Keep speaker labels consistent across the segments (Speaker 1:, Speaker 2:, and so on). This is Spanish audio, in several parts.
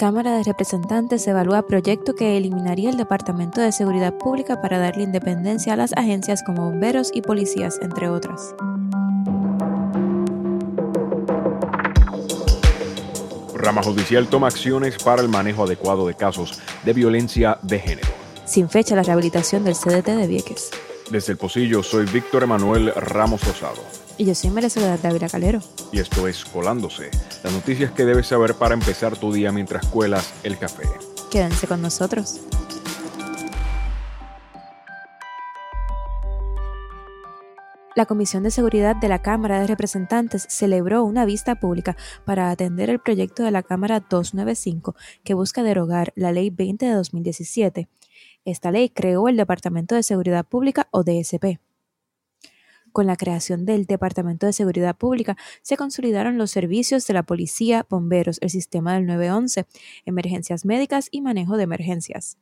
Speaker 1: Cámara de Representantes evalúa proyecto que eliminaría el Departamento de Seguridad Pública para darle independencia a las agencias como bomberos y policías, entre otras.
Speaker 2: Rama Judicial toma acciones para el manejo adecuado de casos de violencia de género.
Speaker 1: Sin fecha la rehabilitación del CDT de Vieques.
Speaker 2: Desde el Pocillo soy Víctor Emanuel Ramos Rosado.
Speaker 1: Y yo soy Soledad Dávila Calero.
Speaker 2: Y esto es Colándose, las noticias que debes saber para empezar tu día mientras cuelas el café.
Speaker 1: Quédense con nosotros. La Comisión de Seguridad de la Cámara de Representantes celebró una vista pública para atender el proyecto de la Cámara 295 que busca derogar la Ley 20 de 2017. Esta ley creó el Departamento de Seguridad Pública o DSP. Con la creación del Departamento de Seguridad Pública se consolidaron los servicios de la policía, bomberos, el sistema del 911, emergencias médicas y manejo de emergencias.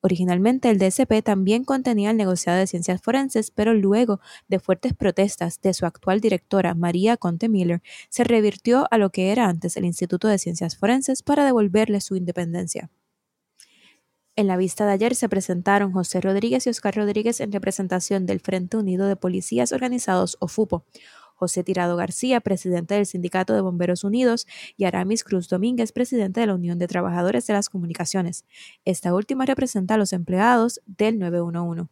Speaker 1: Originalmente el DSP también contenía el negociado de ciencias forenses, pero luego de fuertes protestas de su actual directora, María Conte Miller, se revirtió a lo que era antes el Instituto de Ciencias Forenses para devolverle su independencia. En la vista de ayer se presentaron José Rodríguez y Oscar Rodríguez en representación del Frente Unido de Policías Organizados o FUPO, José Tirado García, presidente del Sindicato de Bomberos Unidos, y Aramis Cruz Domínguez, presidente de la Unión de Trabajadores de las Comunicaciones. Esta última representa a los empleados del 911.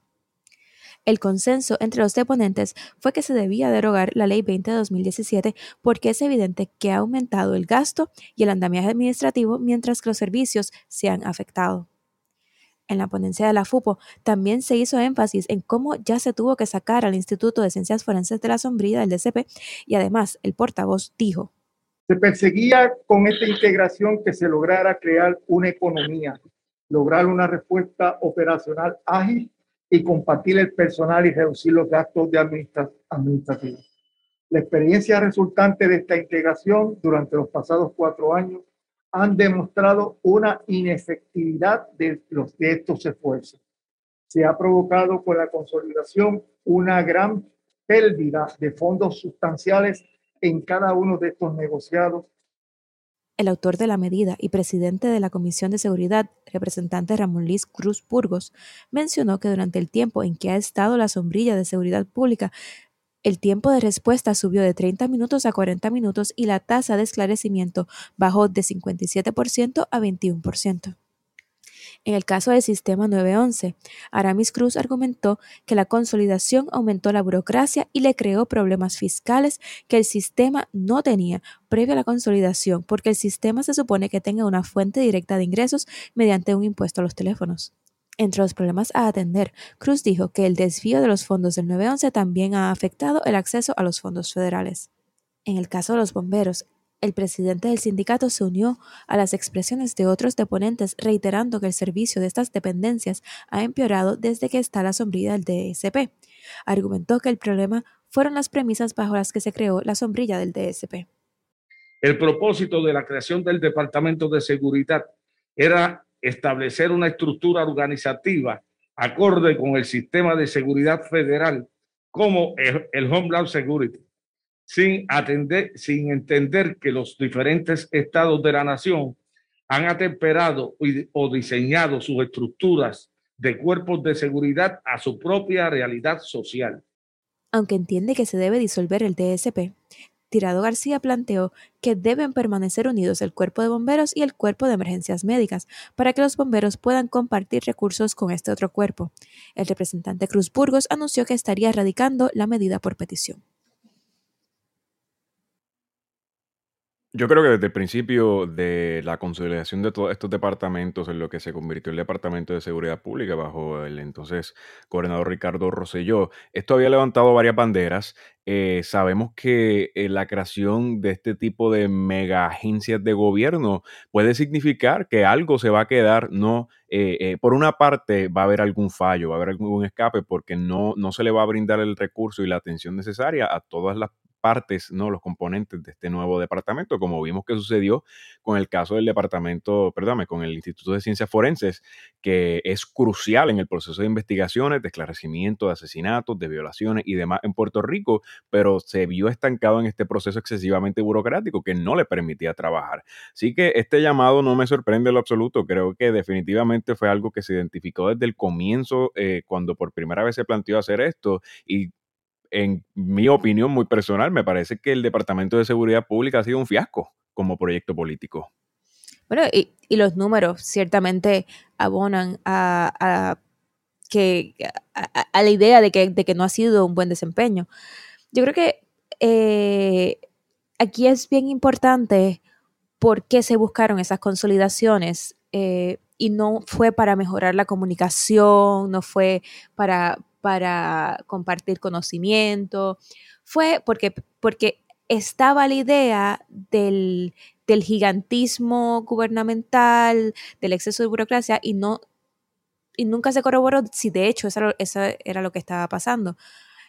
Speaker 1: El consenso entre los deponentes fue que se debía derogar la Ley 20 de 2017 porque es evidente que ha aumentado el gasto y el andamiaje administrativo mientras que los servicios se han afectado. En la ponencia de la FUPO también se hizo énfasis en cómo ya se tuvo que sacar al Instituto de Ciencias Forenses de la sombrilla del DCP y además el portavoz dijo.
Speaker 3: Se perseguía con esta integración que se lograra crear una economía, lograr una respuesta operacional ágil y compartir el personal y reducir los gastos de administrativos. La experiencia resultante de esta integración durante los pasados cuatro años han demostrado una inefectividad de, los, estos esfuerzos. Se ha provocado con la consolidación una gran pérdida de fondos sustanciales en cada uno de estos negociados.
Speaker 1: El autor de la medida y presidente de la Comisión de Seguridad, representante Ramón Luis Cruz Burgos, mencionó que durante el tiempo en que ha estado la sombrilla de seguridad pública el tiempo de respuesta subió de 30 minutos a 40 minutos y la tasa de esclarecimiento bajó de 57% a 21%. En el caso del sistema 911, Aramis Cruz argumentó que la consolidación aumentó la burocracia y le creó problemas fiscales que el sistema no tenía previo a la consolidación, porque el sistema se supone que tenga una fuente directa de ingresos mediante un impuesto a los teléfonos. Entre los problemas a atender, Cruz dijo que el desvío de los fondos del 911 también ha afectado el acceso a los fondos federales. En el caso de los bomberos, el presidente del sindicato se unió a las expresiones de otros deponentes reiterando que el servicio de estas dependencias ha empeorado desde que está la sombrilla del DSP. Argumentó que el problema fueron las premisas bajo las que se creó la sombrilla del DSP.
Speaker 4: El propósito de la creación del Departamento de Seguridad era establecer una estructura organizativa acorde con el sistema de seguridad federal como el, Homeland Security, sin, atender, sin entender que los diferentes estados de la nación han atemperado o diseñado sus estructuras de cuerpos de seguridad a su propia realidad social.
Speaker 1: Aunque entiende que se debe disolver el DSP, Tirado García planteó que deben permanecer unidos el cuerpo de bomberos y el cuerpo de emergencias médicas para que los bomberos puedan compartir recursos con este otro cuerpo. El representante Cruz Burgos anunció que estaría erradicando la medida por petición.
Speaker 2: Yo creo que desde el principio de la consolidación de todos estos departamentos en lo que se convirtió el Departamento de Seguridad Pública bajo el entonces gobernador Ricardo Rosselló, esto había levantado varias banderas. Eh, sabemos que eh, la creación de este tipo de mega agencias de gobierno puede significar que algo se va a quedar, no, eh, por una parte va a haber algún fallo, va a haber algún escape porque no, no se le va a brindar el recurso y la atención necesaria a todas las partes, ¿no? los componentes de este nuevo departamento, como vimos que sucedió con el caso del departamento, perdóname, con el Instituto de Ciencias Forenses, que es crucial en el proceso de investigaciones, de esclarecimiento de asesinatos, de violaciones y demás en Puerto Rico, pero se vio estancado en este proceso excesivamente burocrático que no le permitía trabajar. Así que este llamado no me sorprende en lo absoluto, creo que definitivamente fue algo que se identificó desde el comienzo, eh, cuando por primera vez se planteó hacer esto y en mi opinión muy personal, me parece que el Departamento de Seguridad Pública ha sido un fiasco como proyecto político.
Speaker 1: Bueno, y, los números ciertamente abonan a, que, a, la idea de que, de que, no ha sido un buen desempeño. Yo creo que eh, aquí es bien importante por qué se buscaron esas consolidaciones eh, y no fue para mejorar la comunicación, no fue para, para compartir conocimiento, fue porque, porque estaba la idea del, gigantismo gubernamental, del exceso de burocracia y no y nunca se corroboró si de hecho eso, eso, era lo que estaba pasando.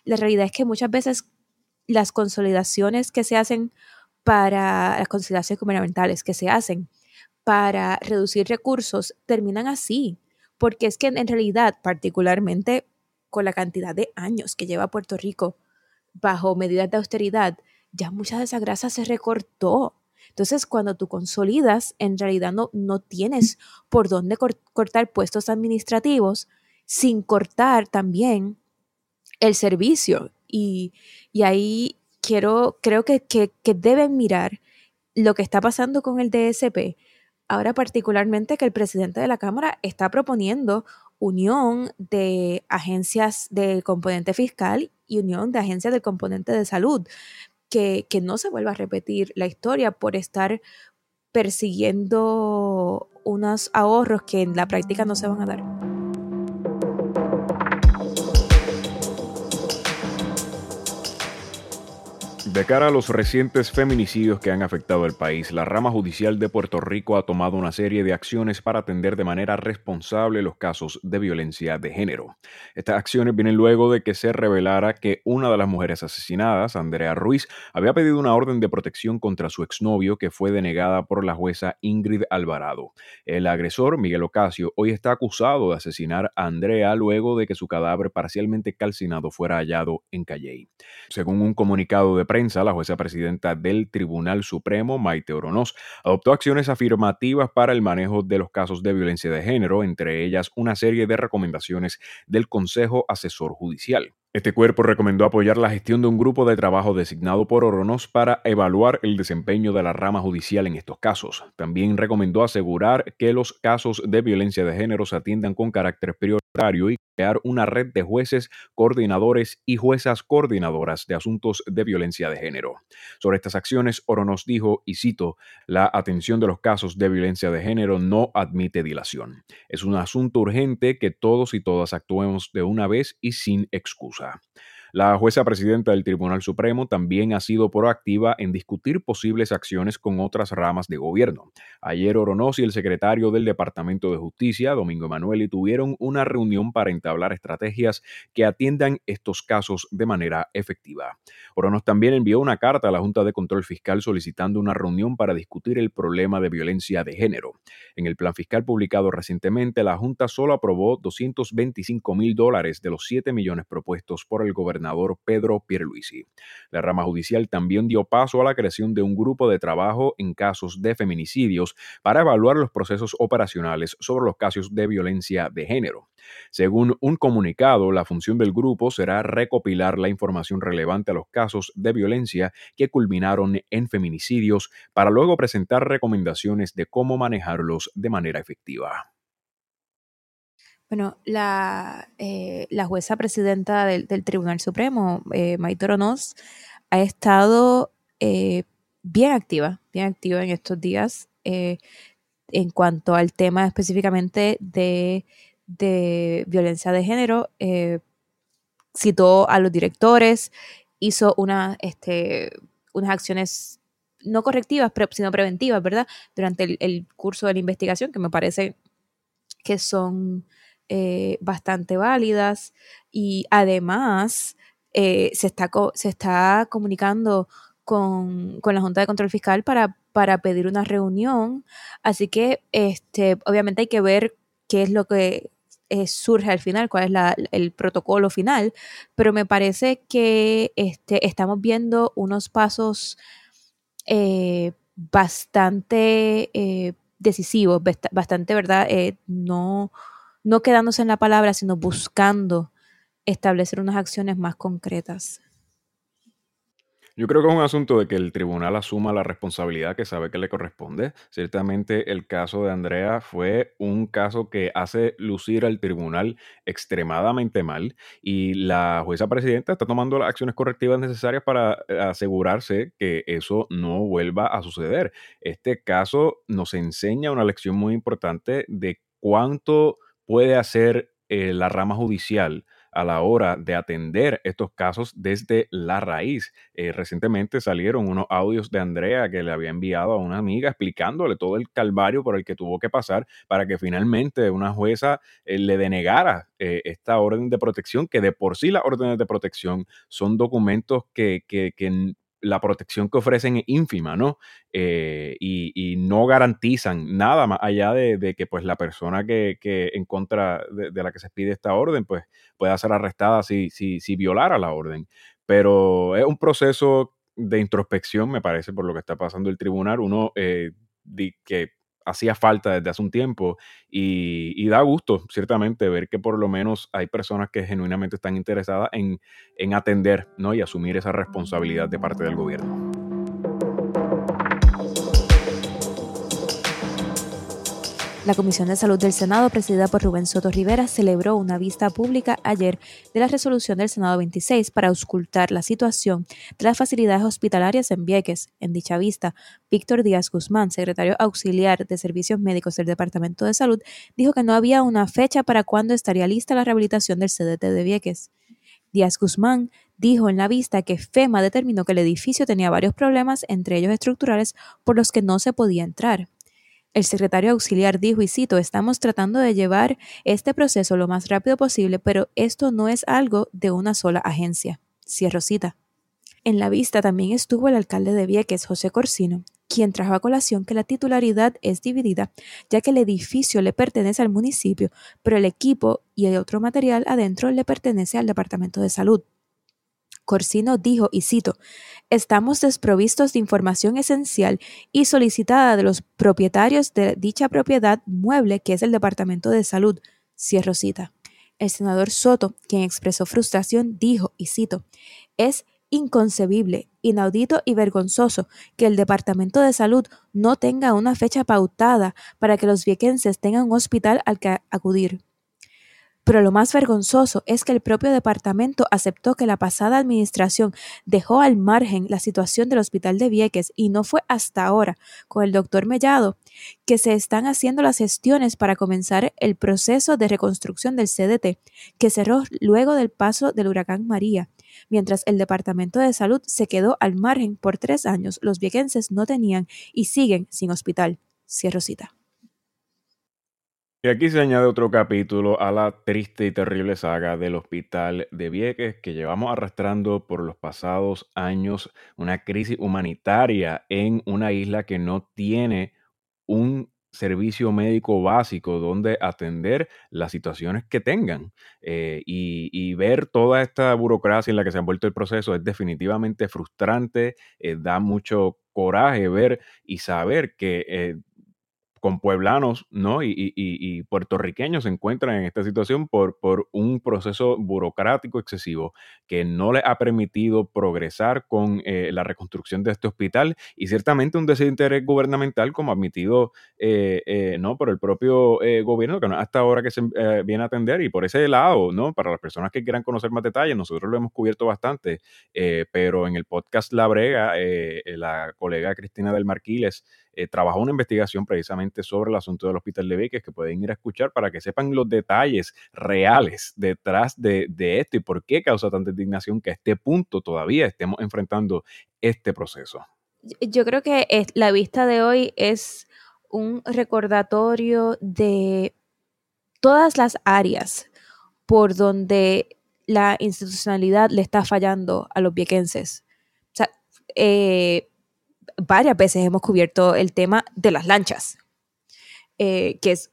Speaker 1: La realidad es que muchas veces las consolidaciones que se hacen para las consolidaciones gubernamentales que se hacen para reducir recursos terminan así, porque es que en realidad, particularmente con la cantidad de años que lleva Puerto Rico bajo medidas de austeridad, ya mucha de esa grasa se recortó. Entonces, cuando tú consolidas, en realidad no, no tienes por dónde cortar puestos administrativos sin cortar también el servicio. Y, ahí quiero, creo que, que, que deben mirar lo que está pasando con el DSP. Ahora particularmente que el presidente de la Cámara está proponiendo unión de agencias del componente fiscal y unión de agencias del componente de salud, que, que no se vuelva a repetir la historia por estar persiguiendo unos ahorros que en la práctica no se van a dar.
Speaker 2: De cara a los recientes feminicidios que han afectado el país, la rama judicial de Puerto Rico ha tomado una serie de acciones para atender de manera responsable los casos de violencia de género. Estas acciones vienen luego de que se revelara que una de las mujeres asesinadas, Andrea Ruiz, había pedido una orden de protección contra su exnovio que fue denegada por la jueza Ingrid Alvarado. El agresor, Miguel Ocasio, hoy está acusado de asesinar a Andrea luego de que su cadáver parcialmente calcinado fuera hallado en Calley. Según un comunicado de prensa, la jueza presidenta del Tribunal Supremo, Maite Oronoz, adoptó acciones afirmativas para el manejo de los casos de violencia de género, entre ellas una serie de recomendaciones del Consejo Asesor Judicial. Este cuerpo recomendó apoyar la gestión de un grupo de trabajo designado por Oronoz para evaluar el desempeño de la rama judicial en estos casos. También recomendó asegurar que los casos de violencia de género se atiendan con carácter prioritario y crear una red de jueces, coordinadores y juezas coordinadoras de asuntos de violencia de género. Sobre estas acciones, Oronoz dijo, y cito, la atención de los casos de violencia de género no admite dilación. Es un asunto urgente que todos y todas actuemos de una vez y sin excusa. La jueza presidenta del Tribunal Supremo también ha sido proactiva en discutir posibles acciones con otras ramas de gobierno. Ayer Oronoz y el secretario del Departamento de Justicia, Domingo Emanueli, tuvieron una reunión para entablar estrategias que atiendan estos casos de manera efectiva. Oronoz también envió una carta a la Junta de Control Fiscal solicitando una reunión para discutir el problema de violencia de género. En el plan fiscal publicado recientemente, la Junta solo aprobó 225 mil dólares de los 7 millones propuestos por el gobernador Pedro Pierluisi. La rama judicial también dio paso a la creación de un grupo de trabajo en casos de feminicidios para evaluar los procesos operacionales sobre los casos de violencia de género. Según un comunicado, la función del grupo será recopilar la información relevante a los casos de violencia que culminaron en feminicidios para luego presentar recomendaciones de cómo manejarlos de manera efectiva.
Speaker 1: Bueno, la, eh, la jueza presidenta del, Tribunal Supremo, eh, Maite ha estado eh, bien activa, bien activa en estos días eh, en cuanto al tema específicamente de, violencia de género. citó a los directores, hizo una, este, unas acciones no correctivas, sino preventivas, ¿verdad? Durante el, el curso de la investigación, que me parece que son eh, bastante válidas y además eh, se, está se está comunicando con, la Junta de Control Fiscal para, para pedir una reunión. Así que este, obviamente hay que ver qué es lo que eh, surge al final, cuál es el protocolo final, pero me parece que este, estamos viendo unos pasos bastante decisivos, bastante, ¿verdad? no, no quedándose en la palabra, sino buscando establecer unas acciones más concretas.
Speaker 2: Yo creo que es un asunto de que el tribunal asuma la responsabilidad que sabe que le corresponde. Ciertamente el caso de Andrea fue un caso que hace lucir al tribunal extremadamente mal y la jueza presidenta está tomando las acciones correctivas necesarias para eh, asegurarse que eso no vuelva a suceder. Este caso nos enseña una lección muy importante de cuánto puede hacer eh, la rama judicial a la hora de atender estos casos desde la raíz. Eh, recientemente salieron unos audios de Andrea que le había enviado a una amiga explicándole todo el calvario por el que tuvo que pasar para que finalmente una jueza eh, le denegara esta orden de protección, que de por sí las órdenes de protección son documentos que, que, que la protección que ofrecen es ínfima, ¿no? Eh, y, no garantizan nada más allá de, que pues la persona que, en contra de, la que se pide esta orden pues pueda ser arrestada si, si, si violara la orden. Pero es un proceso de introspección, me parece, por lo que está pasando el tribunal. Uno eh, que hacía falta desde hace un tiempo y, da gusto, ciertamente, ver que por lo menos hay personas que genuinamente están interesadas en, en atender ¿no? y asumir esa responsabilidad de parte del gobierno.
Speaker 1: La Comisión de Salud del Senado, presidida por Rubén Soto Rivera, celebró una vista pública ayer de la resolución del Senado 26 para auscultar la situación de las facilidades hospitalarias en Vieques. En dicha vista, Víctor Díaz Guzmán, secretario auxiliar de Servicios Médicos del Departamento de Salud, dijo que no había una fecha para cuándo estaría lista la rehabilitación del CDT de Vieques. Díaz Guzmán dijo en la vista que FEMA determinó que el edificio tenía varios problemas, entre ellos estructurales, por los que no se podía entrar. El secretario auxiliar dijo, y cito, estamos tratando de llevar este proceso lo más rápido posible, pero esto no es algo de una sola agencia. Cierro cita. En la vista también estuvo el alcalde de Vieques, José Corsino, quien trajo a colación que la titularidad es dividida, ya que el edificio le pertenece al municipio, pero el equipo y el otro material adentro le pertenece al Departamento de Salud. Corsino dijo, y cito, estamos desprovistos de información esencial y solicitada de los propietarios de dicha propiedad mueble que es el Departamento de Salud. Cierro cita. El senador Soto, quien expresó frustración, dijo, y cito, es inconcebible, inaudito y vergonzoso que el Departamento de Salud no tenga una fecha pautada para que los viequenses tengan un hospital al que acudir. Pero lo más vergonzoso es que el propio departamento aceptó que la pasada administración dejó al margen la situación del hospital de Vieques y no fue hasta ahora, con el doctor Mellado, que se están haciendo las gestiones para comenzar el proceso de reconstrucción del CDT, que cerró luego del paso del huracán María. Mientras el Departamento de Salud se quedó al margen por tres años, los viequenses no tenían y siguen sin hospital. Cierro cita.
Speaker 2: Y aquí se añade otro capítulo a la triste y terrible saga del Hospital de Vieques que llevamos arrastrando por los pasados años, una crisis humanitaria en una isla que no tiene un servicio médico básico donde atender las situaciones que tengan. Eh, y, ver toda esta burocracia en la que se ha envuelto el proceso es definitivamente frustrante, eh, da mucho coraje ver y saber que eh, con pueblanos ¿no? Y, puertorriqueños se encuentran en esta situación por, por un proceso burocrático excesivo que no les ha permitido progresar con eh, la reconstrucción de este hospital y ciertamente un desinterés gubernamental como admitido eh, eh, ¿no? por el propio gobierno que no hasta ahora que se viene a atender y por ese lado, ¿no? para las personas que quieran conocer más detalles, nosotros lo hemos cubierto bastante, pero en el podcast La Brega, la colega Cristina del Marquiles, eh, trabajó una investigación precisamente sobre el asunto del Hospital de Vieques que pueden ir a escuchar para que sepan los detalles reales detrás de, esto y por qué causa tanta indignación que a este punto todavía estemos enfrentando este proceso.
Speaker 1: Yo creo que la vista de hoy es un recordatorio de todas las áreas por donde la institucionalidad le está fallando a los viequenses. O sea, eh, varias veces hemos cubierto el tema de las lanchas, eh, que es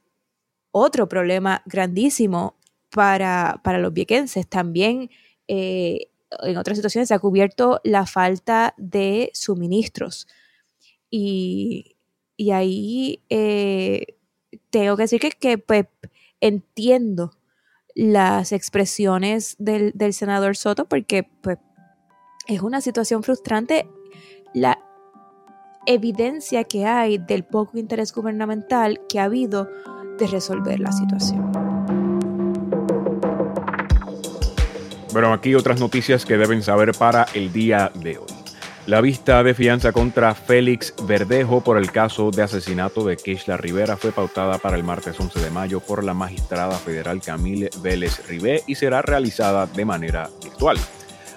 Speaker 1: otro problema grandísimo para, los viequenses. También eh, en otras situaciones se ha cubierto la falta de suministros. Y, ahí tengo que decir que, que pues, entiendo las expresiones del, senador Soto porque pues, es una situación frustrante la evidencia que hay del poco interés gubernamental que ha habido de resolver la situación.
Speaker 2: Bueno, aquí otras noticias que deben saber para el día de hoy. La vista de fianza contra Félix Verdejo por el caso de asesinato de Keishla Rivera fue pautada para el martes 11 de mayo por la magistrada federal Camille Vélez Ribé y será realizada de manera virtual.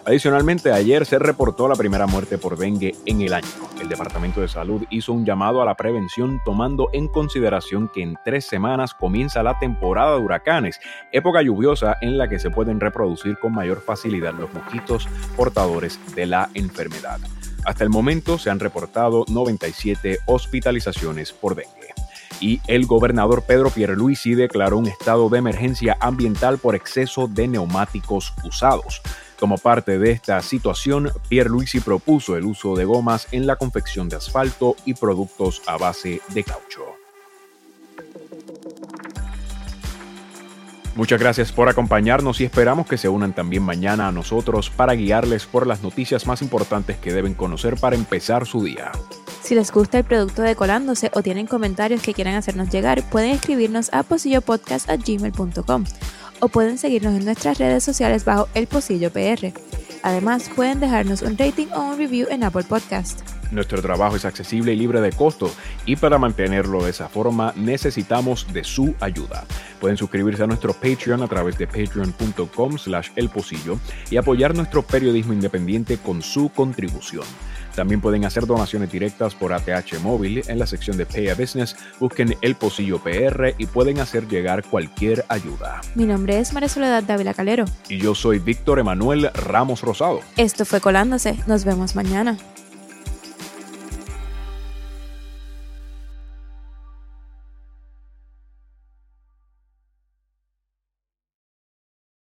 Speaker 2: Adicionalmente, ayer se reportó la primera muerte por dengue en el año. El Departamento de Salud hizo un llamado a la prevención tomando en consideración que en tres semanas comienza la temporada de huracanes, época lluviosa en la que se pueden reproducir con mayor facilidad los mosquitos portadores de la enfermedad. Hasta el momento se han reportado 97 hospitalizaciones por dengue. Y el gobernador Pedro Pierluisi declaró un estado de emergencia ambiental por exceso de neumáticos usados. Como parte de esta situación, Pierluisi propuso el uso de gomas en la confección de asfalto y productos a base de caucho. Muchas gracias por acompañarnos y esperamos que se unan también mañana a nosotros para guiarles por las noticias más importantes que deben conocer para empezar su día.
Speaker 1: Si les gusta el producto de Colándose o tienen comentarios que quieran hacernos llegar, pueden escribirnos a posillopodcast.gmail.com o pueden seguirnos en nuestras redes sociales bajo El Posillo PR. Además, pueden dejarnos un rating o un review en Apple Podcast.
Speaker 2: Nuestro trabajo es accesible y libre de costo y para mantenerlo de esa forma necesitamos de su ayuda. Pueden suscribirse a nuestro Patreon a través de patreon.com slash elposillo y apoyar nuestro periodismo independiente con su contribución. También pueden hacer donaciones directas por ATH móvil en la sección de Pay a Business. Busquen El Pocillo PR y pueden hacer llegar cualquier ayuda.
Speaker 1: Mi nombre es María Soledad Dávila Calero.
Speaker 2: Y yo soy Víctor Emanuel Ramos Rosado.
Speaker 1: Esto fue Colándose. Nos vemos mañana.